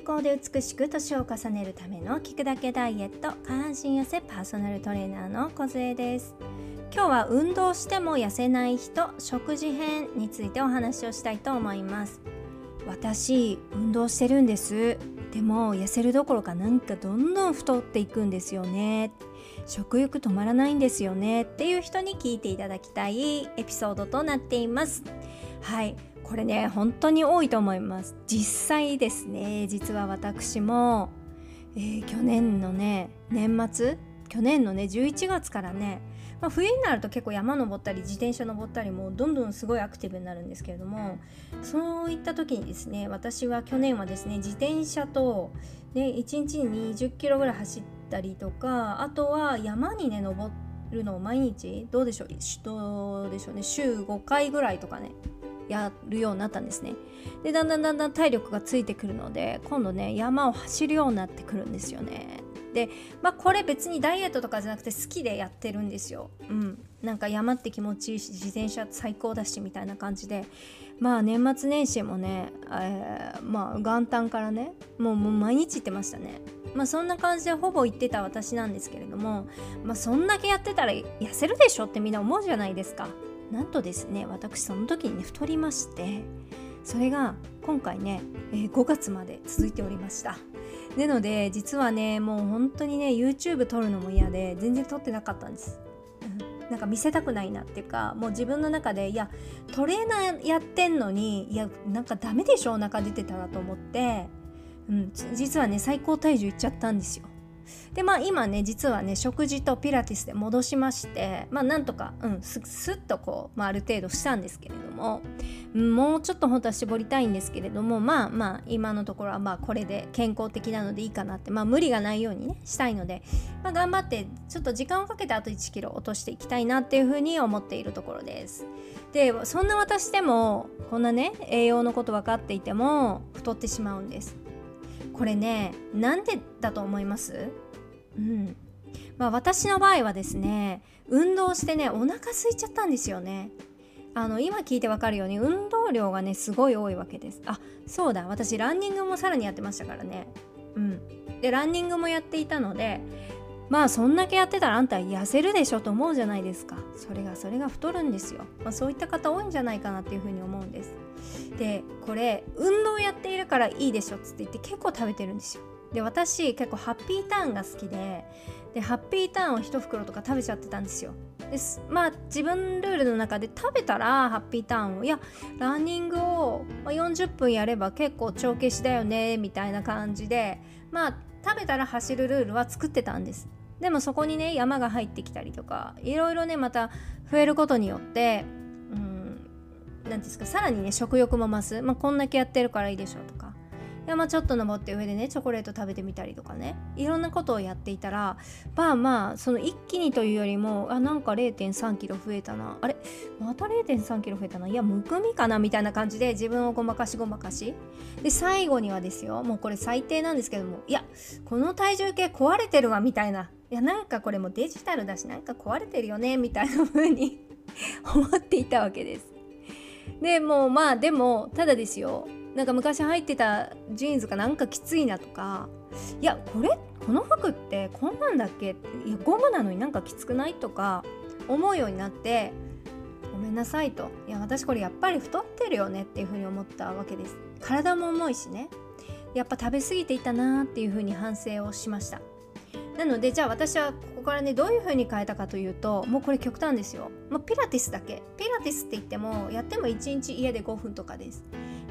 健康で美しく年を重ねるための聞くだけダイエット下半身痩せパーソナルトレーナーの小杖です。今日は運動しても痩せない人食事編についてお話をしたいと思います。私運動してるんです。でも痩せるどころかなんかどんどん太っていくんですよね。食欲止まらないんですよね。っていう人に聞いていただきたいエピソードとなっています。はい。これね本当に多いと思います。実際ですね実は私も、えー、去年のね年末？去年のね11月からね、まあ、冬になると結構山登ったり自転車登ったりもうどんどんすごいアクティブになるんですけれどもそういった時にですね私は去年はですね自転車と、ね、1日に20キロぐらい走ったりとかあとは山にね登るのを毎日どうでしょう？どうでしょうね？週5回ぐらいとかね。やるようになったんですね。でだんだんだんだん体力がついてくるので今度ね山を走るようになってくるんですよね。でまあこれ別にダイエットとかじゃなくて好きでやってるんですよ。うん。なんか山って気持ちいいし自転車最高だしみたいな感じで。まあ年末年始もね、えー、まあ元旦からねもうもう毎日行ってましたね。まあそんな感じでほぼ行ってた私なんですけれどもまあそんだけやってたら痩せるでしょってみんな思うじゃないですか。なんとですね私その時にね太りましてそれが今回ね、えー、5月まで続いておりました。なので実はねもう本当にね YouTube 撮るのも嫌で全然撮ってなかったんです、うん、なんか見せたくないなっていうかもう自分の中でいやトレーナーやってんのにいやなんかダメでしょお腹出てたらと思って、うん、実はね最高体重いっちゃったんですよ。でまあ今ね実はね食事とピラティスで戻しましてまあなんとか、うん、すっとこう、まあ、ある程度したんですけれども、もうちょっと本当は絞りたいんですけれどもまあまあ今のところはまあこれで健康的なのでいいかなってまあ無理がないようにねしたいので、まあ、頑張ってちょっと時間をかけてあと1キロ落としていきたいなっていうふうに思っているところです。でそんな私でもこんなね栄養のこと分かっていても太ってしまうんです。これねなんでだと思います？うん。まあ、私の場合はですね運動してねお腹空いちゃったんですよね。あの今聞いてわかるように運動量がねすごい多いわけです。あそうだ。私ランニングもさらにやってましたからね。うん。でランニングもやっていたのでまあそんだけやってたらあんた痩せるでしょと思うじゃないですか。それがそれが太るんですよ、まあ、そういった方多いんじゃないかなっていうふうに思うんです。でこれ運動やっているからいいでしょっつって言って結構食べてるんですよ。で私結構ハッピーターンが好きででハッピーターンを1袋とか食べちゃってたんですよ。です。まあ自分ルールの中で食べたらハッピーターンをいやランニングを40分やれば結構帳消しだよねみたいな感じでまあ食べたら走るルールは作ってたんです。でもそこにね山が入ってきたりとかいろいろねまた増えることによってうん何ですかさらにね食欲も増す、まあ、こんだけやってるからいいでしょうとか。山ちょっと登って上でねチョコレート食べてみたりとかね。いろんなことをやっていたらまあまあその一気にというよりもあなんか0 3キロ増えたな。あれ？また0 3キロ増えたな。いやむくみかなみたいな感じで自分をごまかしごまかし。で最後にはですよ。もうこれ最低なんですけども。いやこの体重計壊れてるわみたいな。いやなんかこれもデジタルだしなんか壊れてるよねみたいな風に 思っていたわけです。でもまあでもただですよ。なんか昔入ってたジーンズがなんかきついなとかいやこれこの服ってこんなんだっけ？いやゴムなのになんかきつくないとか思うようになってごめんなさいと。いや私これやっぱり太ってるよねっていうふうに思ったわけです。体も重いしね。やっぱ食べ過ぎていたなーっていうふうに反省をしました。なのでじゃあ私はここからねどういう風に変えたかというともうこれ極端ですよ、まあ、ピラティスだけ？ピラティスって言ってもやっても1日家で5分とかです。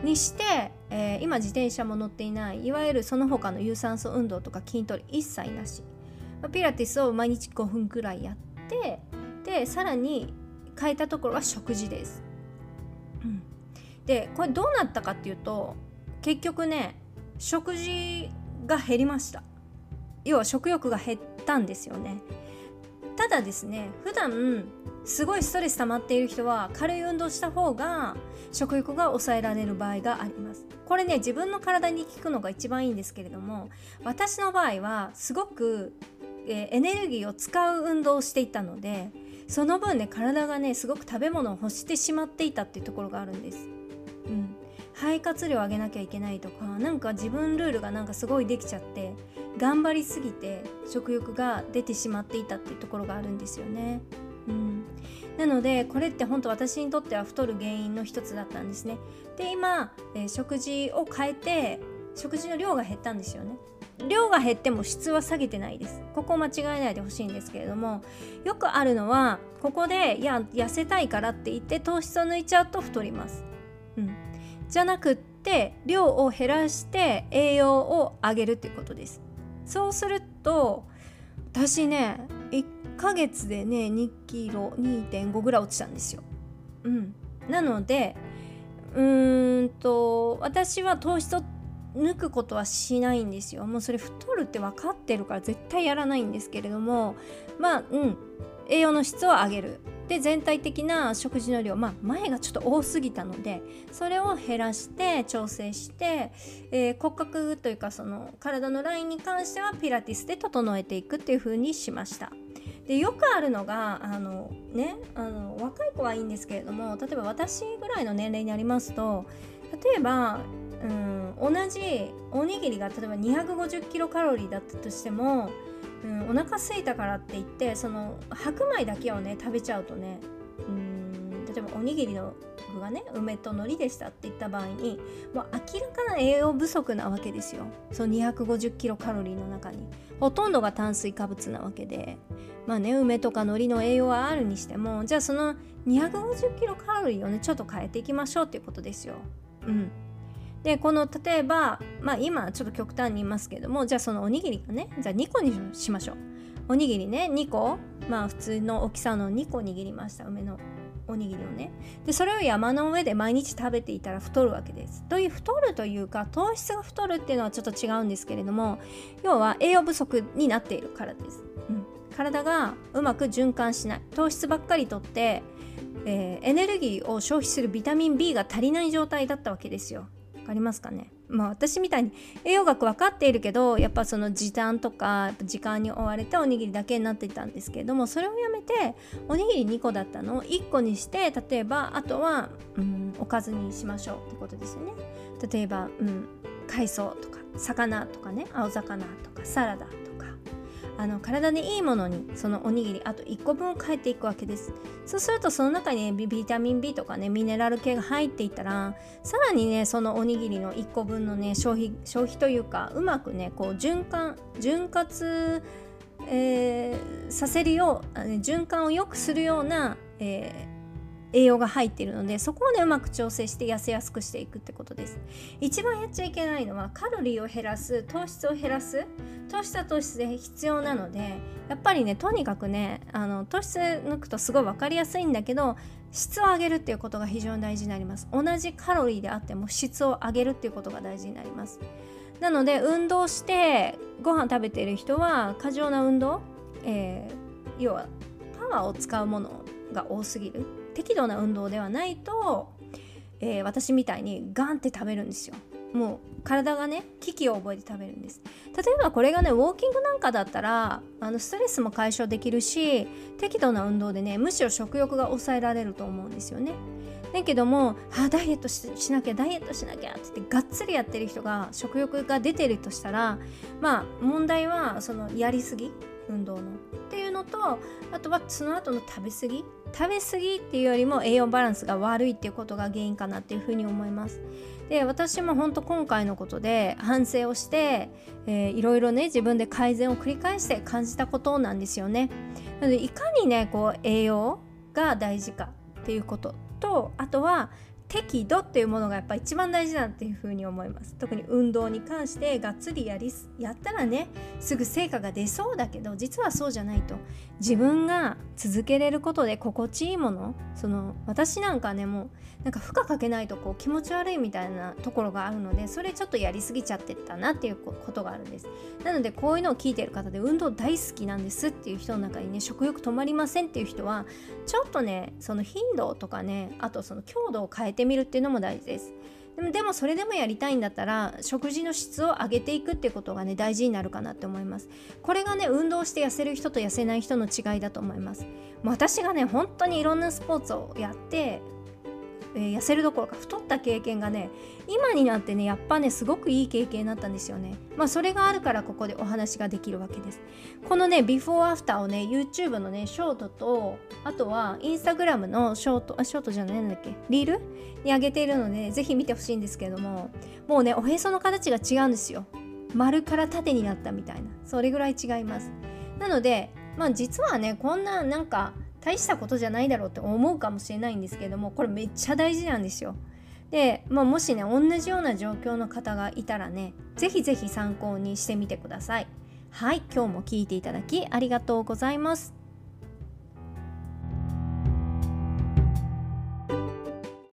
にして、えー、今自転車も乗っていないいわゆるその他の有酸素運動とか筋トレ一切なし。ピラティスを毎日5分くらいやってでさらに変えたところは食事です、うん、でこれどうなったかっていうと結局ね食事が減りました。要は食欲が減ったんですよね。ただですね普段すごいストレス溜まっている人は軽い運動した方が食欲が抑えられる場合があります。これね自分の体に効くのが一番いいんですけれども私の場合はすごく、えー、エネルギーを使う運動をしていたのでその分ね体がねすごく食べ物を欲してしまっていたっていうところがあるんです、うん、肺活量上げなきゃいけないとかなんか自分ルールがなんかすごいできちゃって頑張りすぎて食欲が出てしまっていたっていうところがあるんですよね。うん、なのでこれって本当私にとっては太る原因の一つだったんですね。で今、えー、食事を変えて食事の量が減ったんですよね。量が減っても質は下げてないですここを間違えないでほしいんですけれどもよくあるのはここでいや痩せたいからって言って糖質を抜いちゃうと太ります、うん、じゃなくって量を減らして栄養を上げるっていうことですそうすると私ね1ヶ月でね2キロ2.5ぐらい落ちたんですよ。うん。なのでうーんと私は糖質を抜くことはしないんですよ。もうそれ太るって分かってるから絶対やらないんですけれどもまあうん。栄養の質を上げる。で全体的な食事の量まあ前がちょっと多すぎたのでそれを減らして調整して、えー、骨格というかその体のラインに関してはピラティスで整えていくっていう風にしました。でよくあるのがあの、ね、あの若い子はいいんですけれども例えば私ぐらいの年齢になりますと例えばうん同じおにぎりが例えば250キロカロリーだったとしても、うん、お腹空いたからって言ってその白米だけをね食べちゃうとねうん例えばおにぎりの具がね梅と海苔でしたって言った場合にもう明らかな栄養不足なわけですよ。その250キロカロリーの中に。ほとんどが炭水化物なわけで。まあね梅とか海苔の栄養はあるにしてもじゃあその250キロカロリーをねちょっと変えていきましょうっていうことですよ。うん。でこの例えばまあ今ちょっと極端に言いますけどもじゃあそのおにぎりがねじゃあ2個にしましょう。おにぎりね2個まあ普通の大きさの2個握りました。梅のおにぎりをね。でそれを山の上で毎日食べていたら太るわけです。という太るというか糖質が太るっていうのはちょっと違うんですけれども要は栄養不足になっているからです、うん、体がうまく循環しない。糖質ばっかりとって、えー、エネルギーを消費するビタミン B が足りない状態だったわけですよ。かりますかね？まあ私みたいに栄養学分かっているけどやっぱその時短とか時間に追われておにぎりだけになっていたんですけれどもそれをやめておにぎり2個だったのを1個にして例えばあとは、うん、おかずにしましょうってことですよね。例えば、うん、海藻とか魚とかね青魚とかサラダ。あの体にいいものにそのおにぎりあと1個分を変えていくわけです。そうするとその中に、ね、ビタミン B とかねミネラル系が入っていたらさらにねそのおにぎりの1個分のね消費消費というかうまくねこう循環潤滑、えー、させるよう循環を良くするような、えー栄養が入っているのでそこをねうまく調整して痩せやすくしていくってことです。一番やっちゃいけないのはカロリーを減らす糖質を減らす。糖質は糖質で必要なのでやっぱりねとにかくねあの糖質抜くとすごい分かりやすいんだけど質を上げるっていうことが非常に大事になります。同じカロリーであっても質を上げるっていうことが大事になります。なので運動してご飯食べてる人は過剰な運動、えー、要はパワーを使うものが多すぎる。適度な運動ではないと、えー、私みたいにガンって食べるんですよ。もう体がね危機を覚えて食べるんです。例えばこれがねウォーキングなんかだったらあのストレスも解消できるし適度な運動でねむしろ食欲が抑えられると思うんですよね。だけどもあダイエットしなきゃダイエットしなきゃって言ってがっつりやってる人が食欲が出てるとしたらまあ問題はそのやりすぎ運動の。っていうのとあとはその後の食べ過ぎ食べ過ぎっていうよりも栄養バランスが悪いっていうことが原因かなっていうふうに思います。で私も本当今回のことで反省をして、えー、いろいろね自分で改善を繰り返して感じたことなんですよね。なのでいかにねこう栄養が大事かっていうこととあとは適度っていうものがやっぱ一番大事だっていうふうに思います。特に運動に関してがっつりやりやったらねすぐ成果が出そうだけど実はそうじゃないと。自分が続けれることで心地いいものその私なんかねもうなんか負荷かけないとこう気持ち悪いみたいなところがあるのでそれちょっとやりすぎちゃってったなっていうことがあるんです。なのでこういうのを聞いてる方で運動大好きなんですっていう人の中にね食欲止まりませんっていう人はちょっとねその頻度とかねあとその強度を変えててみるっていうのも大事です。でもでもそれでもやりたいんだったら食事の質を上げていくっていうことがね大事になるかなって思います。これがね運動して痩せる人と痩せない人の違いだと思います。私がね本当にいろんなスポーツをやってえー、痩せるどころか太った経験がね今になってねやっぱねすごくいい経験になったんですよね。まあそれがあるからここでお話ができるわけです。このねビフォーアフターをね YouTube のねショートとあとはインスタグラムのショートあショートじゃないんだっけ？リール？に上げているので、ね、ぜひ見てほしいんですけれどももうねおへその形が違うんですよ。丸から縦になったみたいな。それぐらい違います。なのでまあ実はねこんななんか大したことじゃないだろうって思うかもしれないんですけどもこれめっちゃ大事なんですよ。で、まあ、もしね同じような状況の方がいたらね是非是非参考にしてみてください。はい今日も聞いていただきありがとうございます。